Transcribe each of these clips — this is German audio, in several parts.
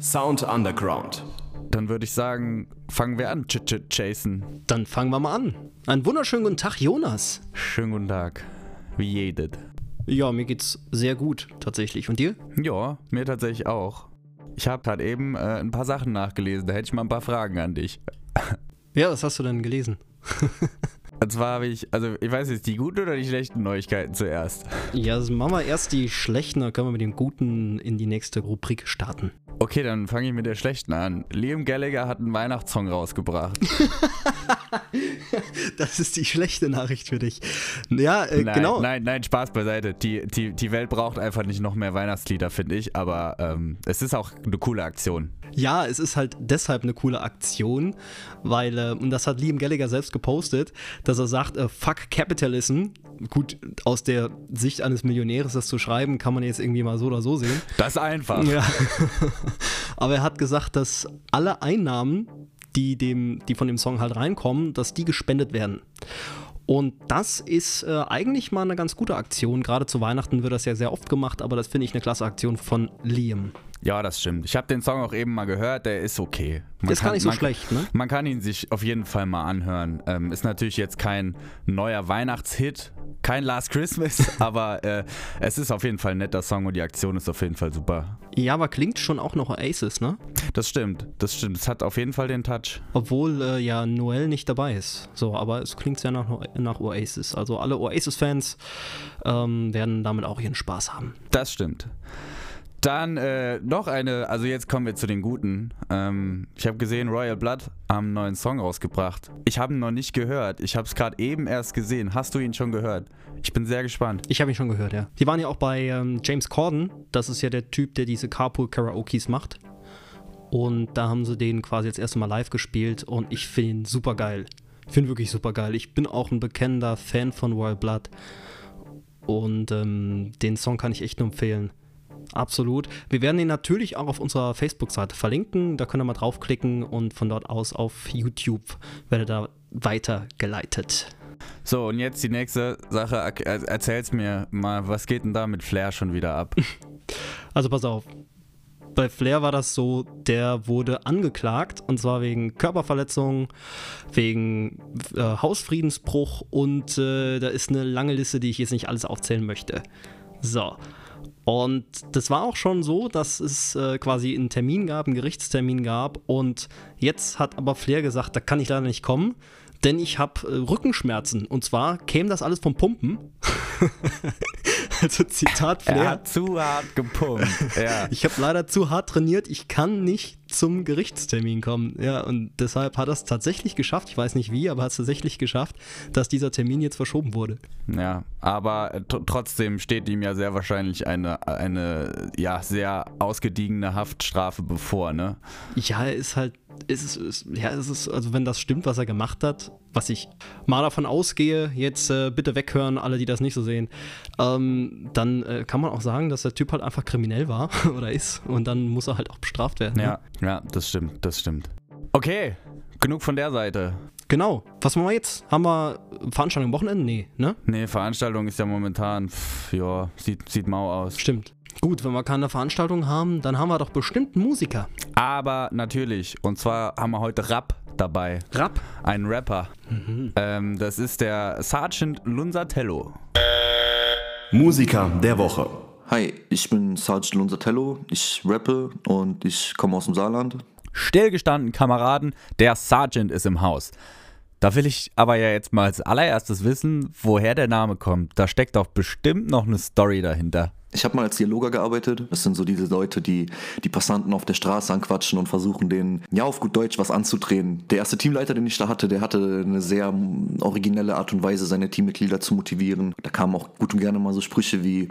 Sound Underground. Dann würde ich sagen, fangen wir an, Ch -ch Jason. Dann fangen wir mal an. Einen wunderschönen guten Tag, Jonas. Schönen guten Tag. Wie jedes. Ja, mir geht's sehr gut, tatsächlich. Und dir? Ja, mir tatsächlich auch. Ich habe gerade eben äh, ein paar Sachen nachgelesen. Da hätte ich mal ein paar Fragen an dich. Ja, was hast du denn gelesen? Und zwar habe ich, also ich weiß jetzt, die guten oder die schlechten Neuigkeiten zuerst? Ja, also machen wir erst die schlechten, dann können wir mit den guten in die nächste Rubrik starten. Okay, dann fange ich mit der schlechten an. Liam Gallagher hat einen Weihnachtssong rausgebracht. das ist die schlechte Nachricht für dich. Ja, äh, nein, genau. Nein, nein, Spaß beiseite. Die, die, die Welt braucht einfach nicht noch mehr Weihnachtslieder, finde ich. Aber ähm, es ist auch eine coole Aktion. Ja, es ist halt deshalb eine coole Aktion, weil, äh, und das hat Liam Gallagher selbst gepostet, dass er sagt, äh, fuck Capitalism. Gut, aus der Sicht eines Millionärs das zu schreiben, kann man jetzt irgendwie mal so oder so sehen. Das ist einfach. Ja. Aber er hat gesagt, dass alle Einnahmen, die, dem, die von dem Song halt reinkommen, dass die gespendet werden. Und das ist äh, eigentlich mal eine ganz gute Aktion. Gerade zu Weihnachten wird das ja sehr oft gemacht, aber das finde ich eine klasse Aktion von Liam. Ja, das stimmt. Ich habe den Song auch eben mal gehört, der ist okay. Man ist kann, gar nicht so man, schlecht, ne? Man kann ihn sich auf jeden Fall mal anhören. Ähm, ist natürlich jetzt kein neuer Weihnachtshit, kein Last Christmas, aber äh, es ist auf jeden Fall ein netter Song und die Aktion ist auf jeden Fall super. Ja, aber klingt schon auch noch Oasis, ne? Das stimmt, das stimmt. Es hat auf jeden Fall den Touch. Obwohl äh, ja Noel nicht dabei ist. So, aber es klingt ja nach, nach Oasis. Also alle Oasis-Fans ähm, werden damit auch ihren Spaß haben. Das stimmt. Dann äh, noch eine, also jetzt kommen wir zu den guten. Ähm, ich habe gesehen, Royal Blood haben einen neuen Song rausgebracht. Ich habe ihn noch nicht gehört. Ich habe es gerade eben erst gesehen. Hast du ihn schon gehört? Ich bin sehr gespannt. Ich habe ihn schon gehört, ja. Die waren ja auch bei ähm, James Corden. Das ist ja der Typ, der diese Carpool-Karaokes macht. Und da haben sie den quasi jetzt erst mal live gespielt und ich finde ihn super geil. Ich finde wirklich super geil. Ich bin auch ein bekennender Fan von Royal Blood. Und ähm, den Song kann ich echt nur empfehlen. Absolut. Wir werden ihn natürlich auch auf unserer Facebook-Seite verlinken. Da könnt ihr mal draufklicken und von dort aus auf YouTube werdet ihr da weitergeleitet. So, und jetzt die nächste Sache. Erzähl's mir mal, was geht denn da mit Flair schon wieder ab? Also pass auf. Bei Flair war das so, der wurde angeklagt und zwar wegen Körperverletzung, wegen äh, Hausfriedensbruch und äh, da ist eine lange Liste, die ich jetzt nicht alles aufzählen möchte. So, und das war auch schon so, dass es äh, quasi einen Termin gab, einen Gerichtstermin gab. Und jetzt hat aber Flair gesagt, da kann ich leider nicht kommen, denn ich habe äh, Rückenschmerzen. Und zwar käme das alles vom Pumpen. also Zitat Flair. Er hat zu hart gepumpt. Ja. ich habe leider zu hart trainiert. Ich kann nicht zum Gerichtstermin kommen. Ja, und deshalb hat er es tatsächlich geschafft. Ich weiß nicht wie, aber hat es tatsächlich geschafft, dass dieser Termin jetzt verschoben wurde. Ja, aber trotzdem steht ihm ja sehr wahrscheinlich eine, eine ja, sehr ausgediegene Haftstrafe bevor, ne? Ja, er ist halt ist es, ist, ja, ist es, also wenn das stimmt, was er gemacht hat, was ich mal davon ausgehe, jetzt äh, bitte weghören, alle, die das nicht so sehen, ähm, dann äh, kann man auch sagen, dass der Typ halt einfach kriminell war oder ist und dann muss er halt auch bestraft werden. Ja, ne? ja, das stimmt, das stimmt. Okay, genug von der Seite. Genau. Was machen wir jetzt? Haben wir Veranstaltung am Wochenende? Nee, ne? Nee, Veranstaltung ist ja momentan, pff, ja, sieht, sieht mau aus. Stimmt. Gut, wenn wir keine Veranstaltung haben, dann haben wir doch bestimmt Musiker. Aber natürlich. Und zwar haben wir heute Rap dabei. Rap? Ein Rapper. Mhm. Ähm, das ist der Sergeant Lunzatello. Musiker der Woche. Hi, ich bin Sergeant Lunzatello. Ich rappe und ich komme aus dem Saarland. Stillgestanden, Kameraden, der Sergeant ist im Haus. Da will ich aber ja jetzt mal als allererstes wissen, woher der Name kommt. Da steckt doch bestimmt noch eine Story dahinter. Ich habe mal als Dialoger gearbeitet. Das sind so diese Leute, die die Passanten auf der Straße anquatschen und versuchen, denen ja auf gut Deutsch was anzudrehen. Der erste Teamleiter, den ich da hatte, der hatte eine sehr originelle Art und Weise, seine Teammitglieder zu motivieren. Da kamen auch gut und gerne mal so Sprüche wie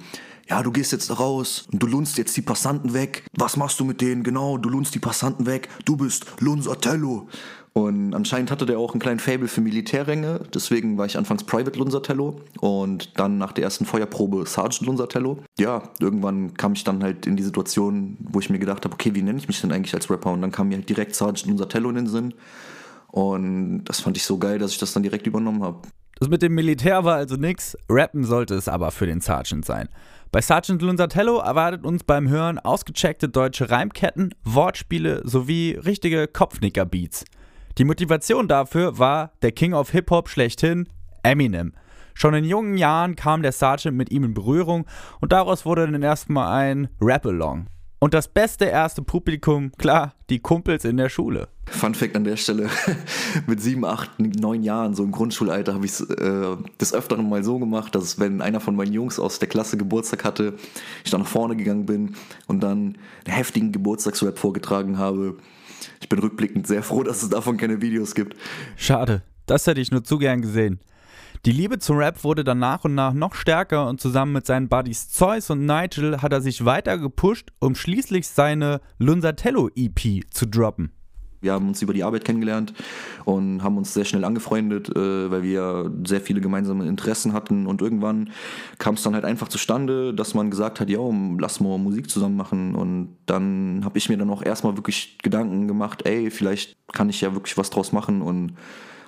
ja, du gehst jetzt raus und du lunst jetzt die Passanten weg. Was machst du mit denen? Genau, du lunst die Passanten weg. Du bist Lunsatello. Und anscheinend hatte der auch einen kleinen Fable für Militärränge. Deswegen war ich anfangs Private Lunsatello und dann nach der ersten Feuerprobe Sergeant Lunsatello. Ja, irgendwann kam ich dann halt in die Situation, wo ich mir gedacht habe, okay, wie nenne ich mich denn eigentlich als Rapper? Und dann kam mir halt direkt Sergeant Lunsatello in den Sinn. Und das fand ich so geil, dass ich das dann direkt übernommen habe. Das mit dem Militär war also nix, rappen sollte es aber für den Sergeant sein. Bei Sergeant Lunzatello erwartet uns beim Hören ausgecheckte deutsche Reimketten, Wortspiele sowie richtige Kopfnicker-Beats. Die Motivation dafür war der King of Hip-Hop schlechthin, Eminem. Schon in jungen Jahren kam der Sergeant mit ihm in Berührung und daraus wurde dann erstmal ein Rap-Along. Und das beste erste Publikum, klar, die Kumpels in der Schule. Fun Fact an der Stelle: Mit sieben, acht, neun Jahren, so im Grundschulalter, habe ich es äh, des Öfteren mal so gemacht, dass wenn einer von meinen Jungs aus der Klasse Geburtstag hatte, ich dann nach vorne gegangen bin und dann einen heftigen Geburtstagsrap vorgetragen habe. Ich bin rückblickend sehr froh, dass es davon keine Videos gibt. Schade, das hätte ich nur zu gern gesehen. Die Liebe zum Rap wurde dann nach und nach noch stärker und zusammen mit seinen Buddies Zeus und Nigel hat er sich weiter gepusht, um schließlich seine Lunzatello EP zu droppen. Wir haben uns über die Arbeit kennengelernt und haben uns sehr schnell angefreundet, äh, weil wir sehr viele gemeinsame Interessen hatten. Und irgendwann kam es dann halt einfach zustande, dass man gesagt hat, ja, lass mal Musik zusammen machen. Und dann habe ich mir dann auch erstmal wirklich Gedanken gemacht, ey, vielleicht kann ich ja wirklich was draus machen und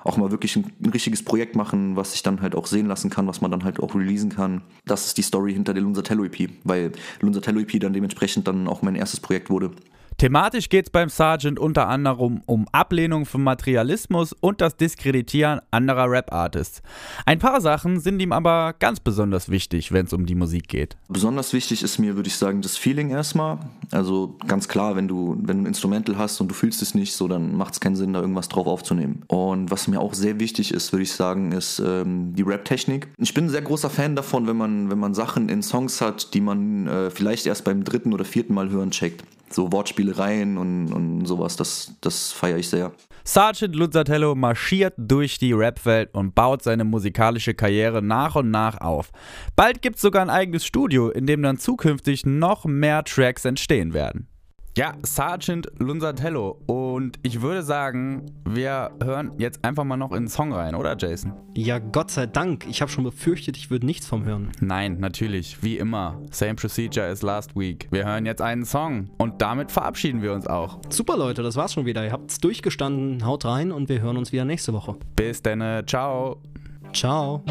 auch mal wirklich ein, ein, richtiges Projekt machen, was sich dann halt auch sehen lassen kann, was man dann halt auch releasen kann. Das ist die Story hinter der Lunzatello EP, weil Lunzatello EP dann dementsprechend dann auch mein erstes Projekt wurde. Thematisch geht es beim Sergeant unter anderem um Ablehnung von Materialismus und das Diskreditieren anderer Rap-Artists. Ein paar Sachen sind ihm aber ganz besonders wichtig, wenn es um die Musik geht. Besonders wichtig ist mir, würde ich sagen, das Feeling erstmal. Also ganz klar, wenn du, wenn du ein Instrumental hast und du fühlst es nicht so, dann macht es keinen Sinn, da irgendwas drauf aufzunehmen. Und was mir auch sehr wichtig ist, würde ich sagen, ist ähm, die Rap-Technik. Ich bin ein sehr großer Fan davon, wenn man, wenn man Sachen in Songs hat, die man äh, vielleicht erst beim dritten oder vierten Mal hören checkt so Wortspielereien und, und sowas, das, das feiere ich sehr. Sergeant Luzzatello marschiert durch die Rapwelt und baut seine musikalische Karriere nach und nach auf. Bald gibt es sogar ein eigenes Studio, in dem dann zukünftig noch mehr Tracks entstehen werden. Ja, Sergeant Lunzatello. Und ich würde sagen, wir hören jetzt einfach mal noch in den Song rein, oder Jason? Ja, Gott sei Dank. Ich habe schon befürchtet, ich würde nichts vom hören. Nein, natürlich. Wie immer. Same procedure as last week. Wir hören jetzt einen Song. Und damit verabschieden wir uns auch. Super, Leute. Das war's schon wieder. Ihr habt's durchgestanden. Haut rein und wir hören uns wieder nächste Woche. Bis dann. Ciao. Ciao.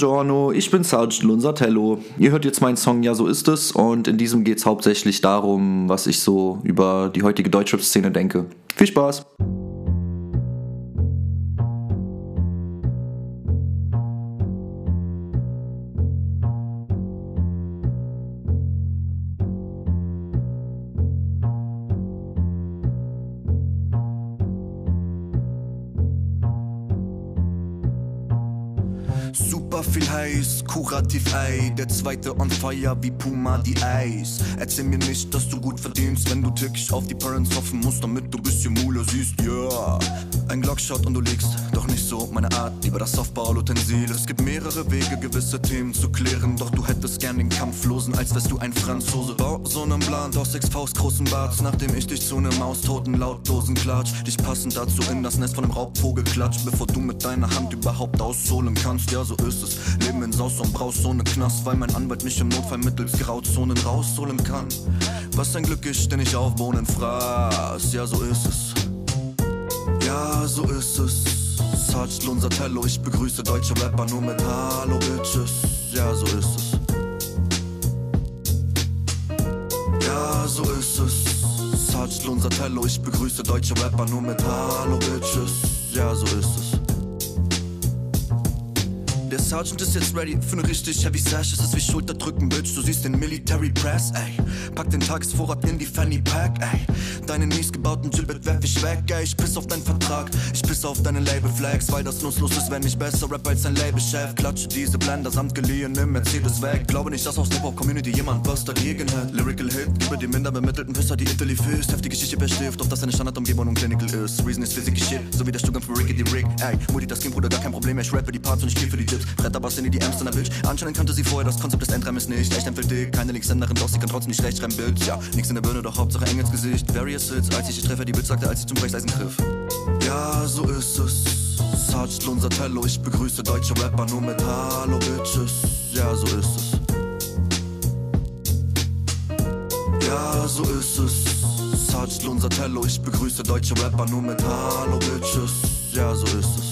Buongiorno, ich bin Sergeant Lunzatello. Ihr hört jetzt meinen Song Ja, so ist es und in diesem geht es hauptsächlich darum, was ich so über die heutige Deutschrap-Szene denke. Viel Spaß! Kurativ, ey. Der zweite on fire wie Puma die Eis. Erzähl mir nicht, dass du gut verdienst, wenn du täglich auf die Parents hoffen musst, damit du bisschen Mule siehst, yeah. Ein Glockshot und du liegst, doch nicht so meine Art, lieber das Softball-Utensil. Es gibt mehrere Wege, gewisse Themen zu klären, doch du hättest gern den Kampflosen, als wärst du ein Franzose. Bau so nen Plan, doch sechs Faust großen Bart, nachdem ich dich zu nem Maustoten lautlosen klatsch. Dich passend dazu in das Nest von einem Raubvogel klatsch, bevor du mit deiner Hand überhaupt ausholen kannst. Ja, so ist es. Leben in Saus und Braus, so ne Knast, weil mein Anwalt mich im Notfall mittels Grauzonen rausholen kann. Was ein Glück ist, denn ich auf Bohnen fraß. Ja, so ist es. Ja, so ist es. Sarge Lunzatello, ich begrüße deutsche Rapper nur mit Hallo Bitches. Ja, so ist es. Ja, so ist es. Sarge Lunzatello, ich begrüße deutsche Rapper nur mit Hallo Bitches. Ja, so ist es. Der Sergeant ist jetzt ready für ne richtig heavy Sash. Es ist wie Schulterdrücken, Bitch. Du siehst den Military Press, ey. Pack den Tagesvorrat in die Fanny Pack, ey. Deinen mies gebauten Gilbert werf ich weg, ey. Ich piss auf deinen Vertrag, ich piss auf deine Label Flags, weil das nutzlos ist, wenn ich besser rap als ein Labelchef. Klatsche diese Blender samt geliehen im Mercedes weg. Glaube nicht, dass aus Hip-Hop Community jemand was dagegen hat. Lyrical Hit, über die minder bemittelten Pisser, die Italy füßt. Heftige Geschichte bestift, auf das eine Standardumgebung und clinical ist. Reason ist Physik Shit, so wie der Stuhlgang für Ricky die Rick, ey. Mutti, das Kind, Bruder, gar kein Problem, ich rap für die Parts und ich kill für die Dips. Bretterbass in die DMs deiner Bitch. Anscheinend kannte sie vorher das Konzept des Endreimes nicht. Echt empfiehlt dick, keine Linkshänderin, doch sie kann trotzdem nicht recht Bild. Ja, nix in der Birne, doch Hauptsache eng ins Gesicht. Various Hits, als ich die Treffer, die Bitch sagte, als ich zum Brechseisen griff. Ja, so ist es. Sarge Lunzatello, ich begrüße deutsche Rapper nur mit Hallo Bitches. Ja, so ist es. Ja, so ist es. Sarge Lunzatello, ich begrüße deutsche Rapper nur mit Hallo Bitches. Ja, so ist es.